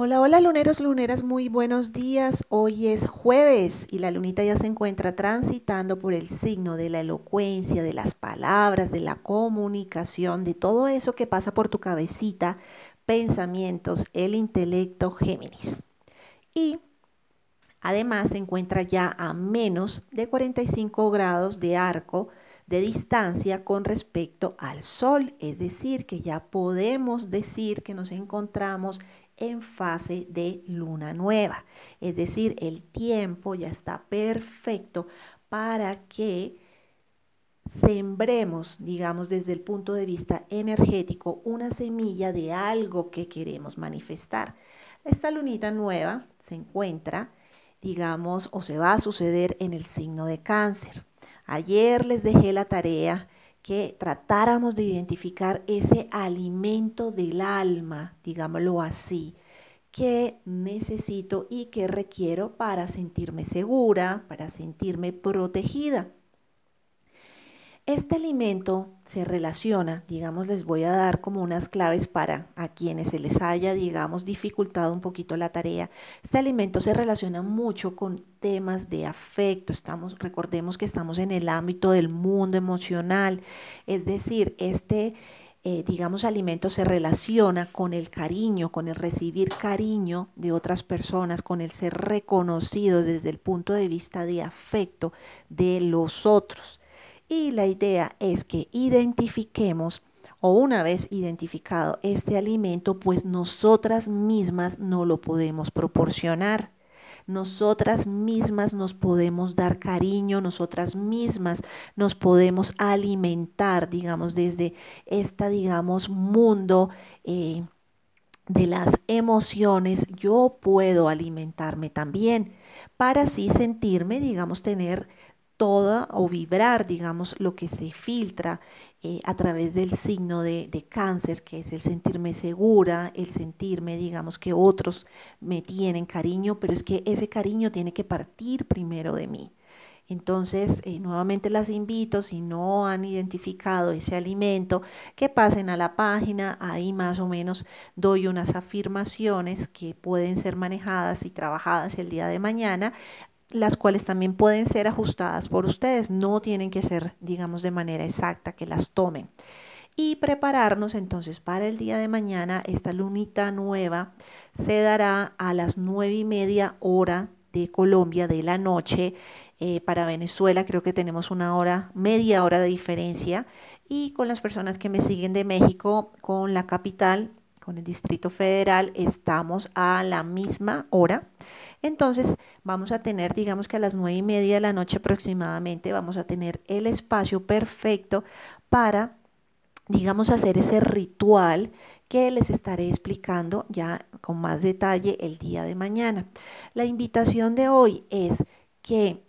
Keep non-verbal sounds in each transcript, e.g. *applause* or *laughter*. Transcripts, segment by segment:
Hola, hola luneros, luneras, muy buenos días. Hoy es jueves y la lunita ya se encuentra transitando por el signo de la elocuencia, de las palabras, de la comunicación, de todo eso que pasa por tu cabecita, pensamientos, el intelecto Géminis. Y además se encuentra ya a menos de 45 grados de arco de distancia con respecto al Sol, es decir, que ya podemos decir que nos encontramos en fase de luna nueva. Es decir, el tiempo ya está perfecto para que sembremos, digamos, desde el punto de vista energético, una semilla de algo que queremos manifestar. Esta lunita nueva se encuentra, digamos, o se va a suceder en el signo de cáncer. Ayer les dejé la tarea que tratáramos de identificar ese alimento del alma, digámoslo así, que necesito y que requiero para sentirme segura, para sentirme protegida. Este alimento se relaciona, digamos, les voy a dar como unas claves para a quienes se les haya, digamos, dificultado un poquito la tarea. Este alimento se relaciona mucho con temas de afecto. Estamos, recordemos que estamos en el ámbito del mundo emocional, es decir, este eh, digamos, alimento se relaciona con el cariño, con el recibir cariño de otras personas, con el ser reconocidos desde el punto de vista de afecto de los otros. Y la idea es que identifiquemos o una vez identificado este alimento, pues nosotras mismas no lo podemos proporcionar. Nosotras mismas nos podemos dar cariño, nosotras mismas nos podemos alimentar, digamos, desde esta, digamos, mundo. Eh, de las emociones, yo puedo alimentarme también para así sentirme, digamos, tener toda o vibrar, digamos, lo que se filtra eh, a través del signo de, cáncer, que es el sentirme segura, el sentirme, digamos, que otros me tienen cariño, pero es que ese cariño tiene que partir primero de mí. Entonces, eh, nuevamente las invito, si no han identificado ese alimento, que pasen a la página, ahí más o menos doy unas afirmaciones que pueden ser manejadas y trabajadas el día de mañana las cuales también pueden ser ajustadas por ustedes, no tienen que ser, digamos, de manera exacta que las tomen. Y prepararnos entonces para el día de mañana, esta lunita nueva se dará a las nueve y media hora de Colombia de la noche. Eh, para Venezuela creo que tenemos una hora, media hora de diferencia. Y con las personas que me siguen de México, con la capital, con el Distrito Federal, estamos a la misma hora. Entonces vamos a tener, digamos que a las nueve y media de la noche aproximadamente, vamos a tener el espacio perfecto para, digamos, hacer ese ritual que les estaré explicando ya con más detalle el día de mañana. La invitación de hoy es que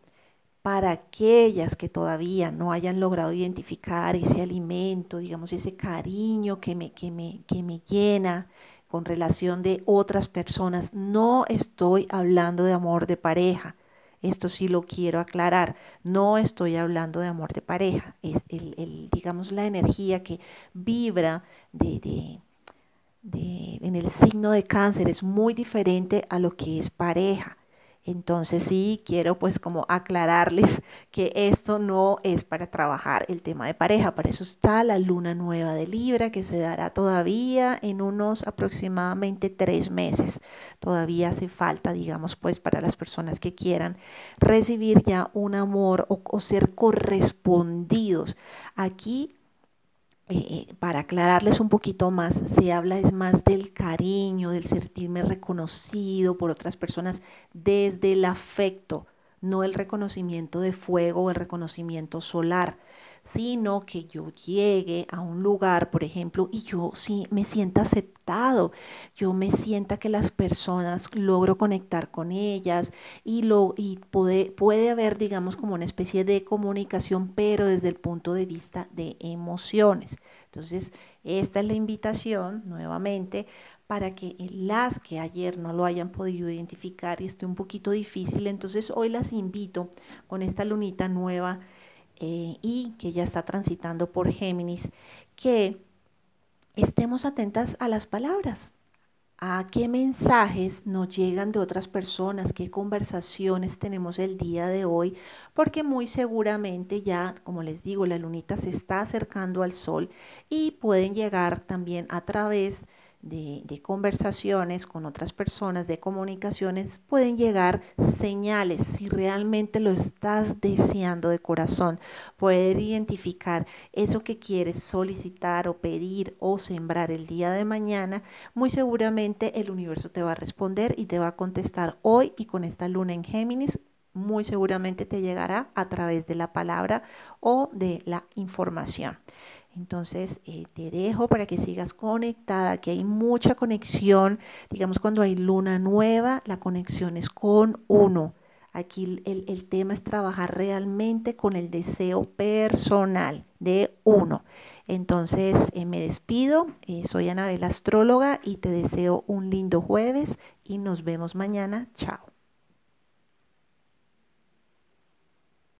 para aquellas que todavía no hayan logrado identificar ese alimento, digamos, ese cariño que me, que me, que me llena, con relación de otras personas. No estoy hablando de amor de pareja. Esto sí lo quiero aclarar. No estoy hablando de amor de pareja. Es el, digamos, la energía que vibra de, de, en el signo de cáncer es muy diferente a lo que es pareja. Entonces sí, quiero pues como aclararles *laughs* que esto no es para trabajar el tema de pareja, para eso está la luna nueva de Libra que se dará todavía en unos aproximadamente tres meses. Todavía hace falta, digamos, pues para las personas que quieran recibir ya un amor o, o ser correspondidos. Aquí eh, para aclararles un poquito más, se habla es más del cariño, del sentirme reconocido por otras personas desde el afecto, no el reconocimiento de fuego o el reconocimiento solar sino que yo llegue a un lugar, por ejemplo, y yo sí me sienta aceptado, yo me sienta que las personas logro conectar con ellas y, lo, y puede, puede haber, digamos, como una especie de comunicación, pero desde el punto de vista de emociones. Entonces, esta es la invitación nuevamente para que las que ayer no lo hayan podido identificar y esté un poquito difícil, entonces hoy las invito con esta lunita nueva eh, y que ya está transitando por Géminis, que estemos atentas a las palabras, a qué mensajes nos llegan de otras personas, qué conversaciones tenemos el día de hoy, porque muy seguramente ya, como les digo, la lunita se está acercando al sol y pueden llegar también a través de, conversaciones con otras personas, de comunicaciones, pueden llegar señales si realmente lo estás deseando de corazón. Poder identificar eso que quieres solicitar o pedir o sembrar el día de mañana, muy seguramente el universo te va a responder y te va a contestar hoy y con esta luna en Géminis muy seguramente te llegará a través de la palabra o de la información. Entonces, eh, te dejo para que sigas conectada, que hay mucha conexión. Digamos, cuando hay luna nueva, la conexión es con uno. Aquí el, tema es trabajar realmente con el deseo personal de uno. Entonces, eh, me despido. Eh, soy Anabel Astróloga y te deseo un lindo jueves y nos vemos mañana. Chao.